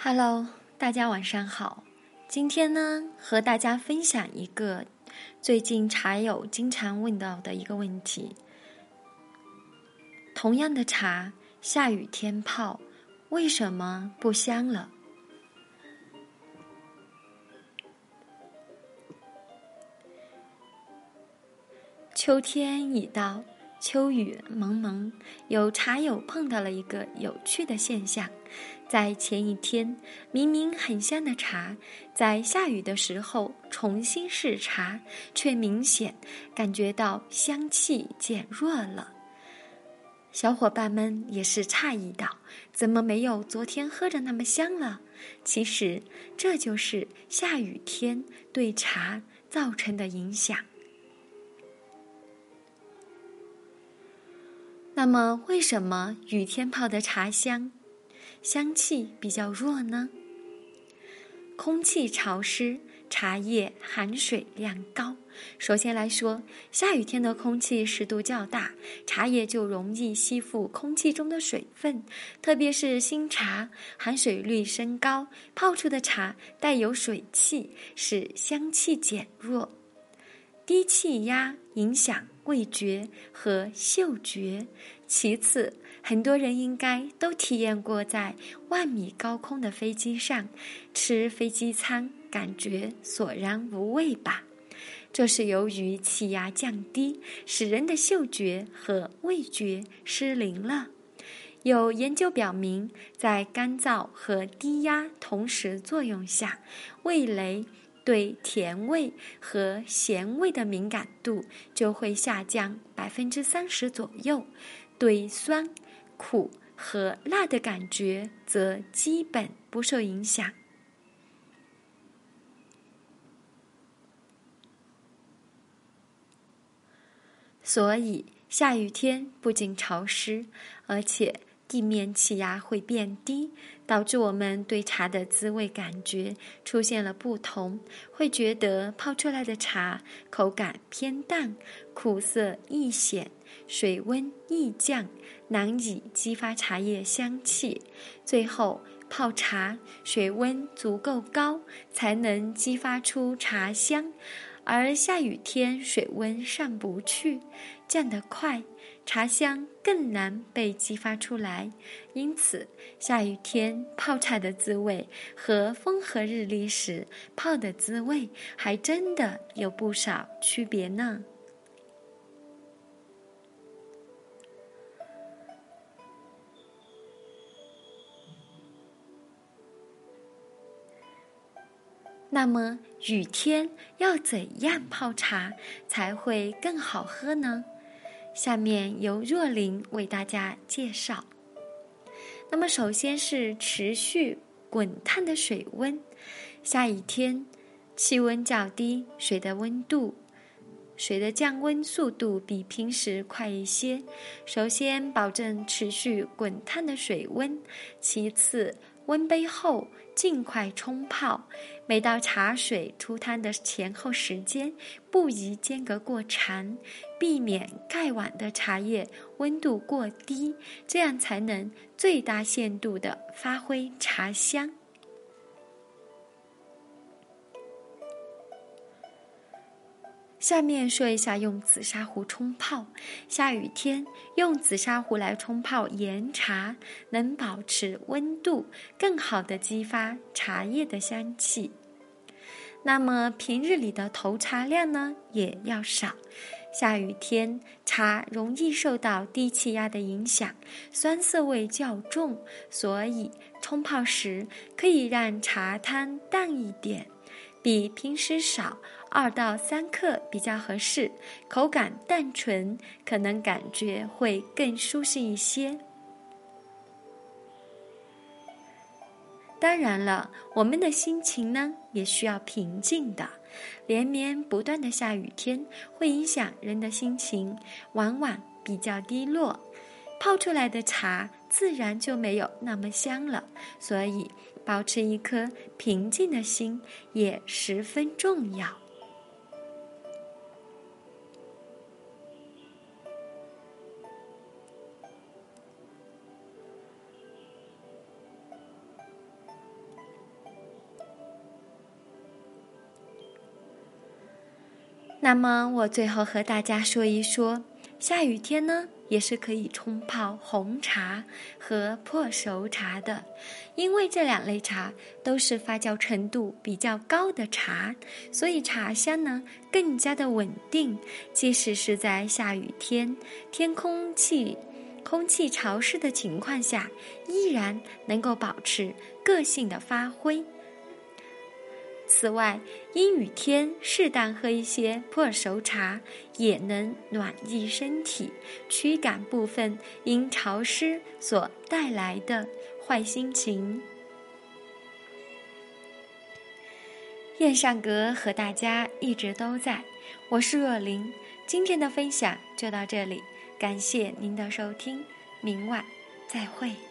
Hello，大家晚上好。今天呢，和大家分享一个最近茶友经常问到的一个问题：同样的茶，下雨天泡，为什么不香了？秋天已到。秋雨蒙蒙，有茶友碰到了一个有趣的现象：在前一天明明很香的茶，在下雨的时候重新试茶，却明显感觉到香气减弱了。小伙伴们也是诧异道：“怎么没有昨天喝着那么香了？”其实这就是下雨天对茶造成的影响。那么，为什么雨天泡的茶香香气比较弱呢？空气潮湿，茶叶含水量高。首先来说，下雨天的空气湿度较大，茶叶就容易吸附空气中的水分，特别是新茶含水率升高，泡出的茶带有水汽，使香气减弱。低气压影响。味觉和嗅觉。其次，很多人应该都体验过在万米高空的飞机上吃飞机餐，感觉索然无味吧？这是由于气压降低，使人的嗅觉和味觉失灵了。有研究表明，在干燥和低压同时作用下，味蕾。对甜味和咸味的敏感度就会下降百分之三十左右，对酸、苦和辣的感觉则基本不受影响。所以，下雨天不仅潮湿，而且。地面气压会变低，导致我们对茶的滋味感觉出现了不同，会觉得泡出来的茶口感偏淡，苦涩易显，水温易降，难以激发茶叶香气。最后，泡茶水温足够高，才能激发出茶香，而下雨天水温上不去，降得快。茶香更难被激发出来，因此下雨天泡茶的滋味和风和日丽时泡的滋味还真的有不少区别呢。那么雨天要怎样泡茶才会更好喝呢？下面由若琳为大家介绍。那么，首先是持续滚烫的水温。下雨天，气温较低，水的温度、水的降温速度比平时快一些。首先，保证持续滚烫的水温；其次，温杯后尽快冲泡。每道茶水出汤的前后时间不宜间隔过长，避免盖碗的茶叶温度过低，这样才能最大限度地发挥茶香。下面说一下用紫砂壶冲泡。下雨天用紫砂壶来冲泡岩茶，能保持温度，更好的激发茶叶的香气。那么平日里的投茶量呢，也要少。下雨天茶容易受到低气压的影响，酸涩味较重，所以冲泡时可以让茶汤淡一点，比平时少。二到三克比较合适，口感淡醇，可能感觉会更舒适一些。当然了，我们的心情呢也需要平静的。连绵不断的下雨天会影响人的心情，往往比较低落，泡出来的茶自然就没有那么香了。所以保持一颗平静的心也十分重要。那么我最后和大家说一说下雨天呢？也是可以冲泡红茶和破熟茶的，因为这两类茶都是发酵程度比较高的茶，所以茶香呢更加的稳定，即使是在下雨天，天空气空气潮湿的情况下，依然能够保持个性的发挥。此外，阴雨天适当喝一些破熟茶，也能暖意身体，驱赶部分因潮湿所带来的坏心情。燕上阁和大家一直都在，我是若琳，今天的分享就到这里，感谢您的收听，明晚再会。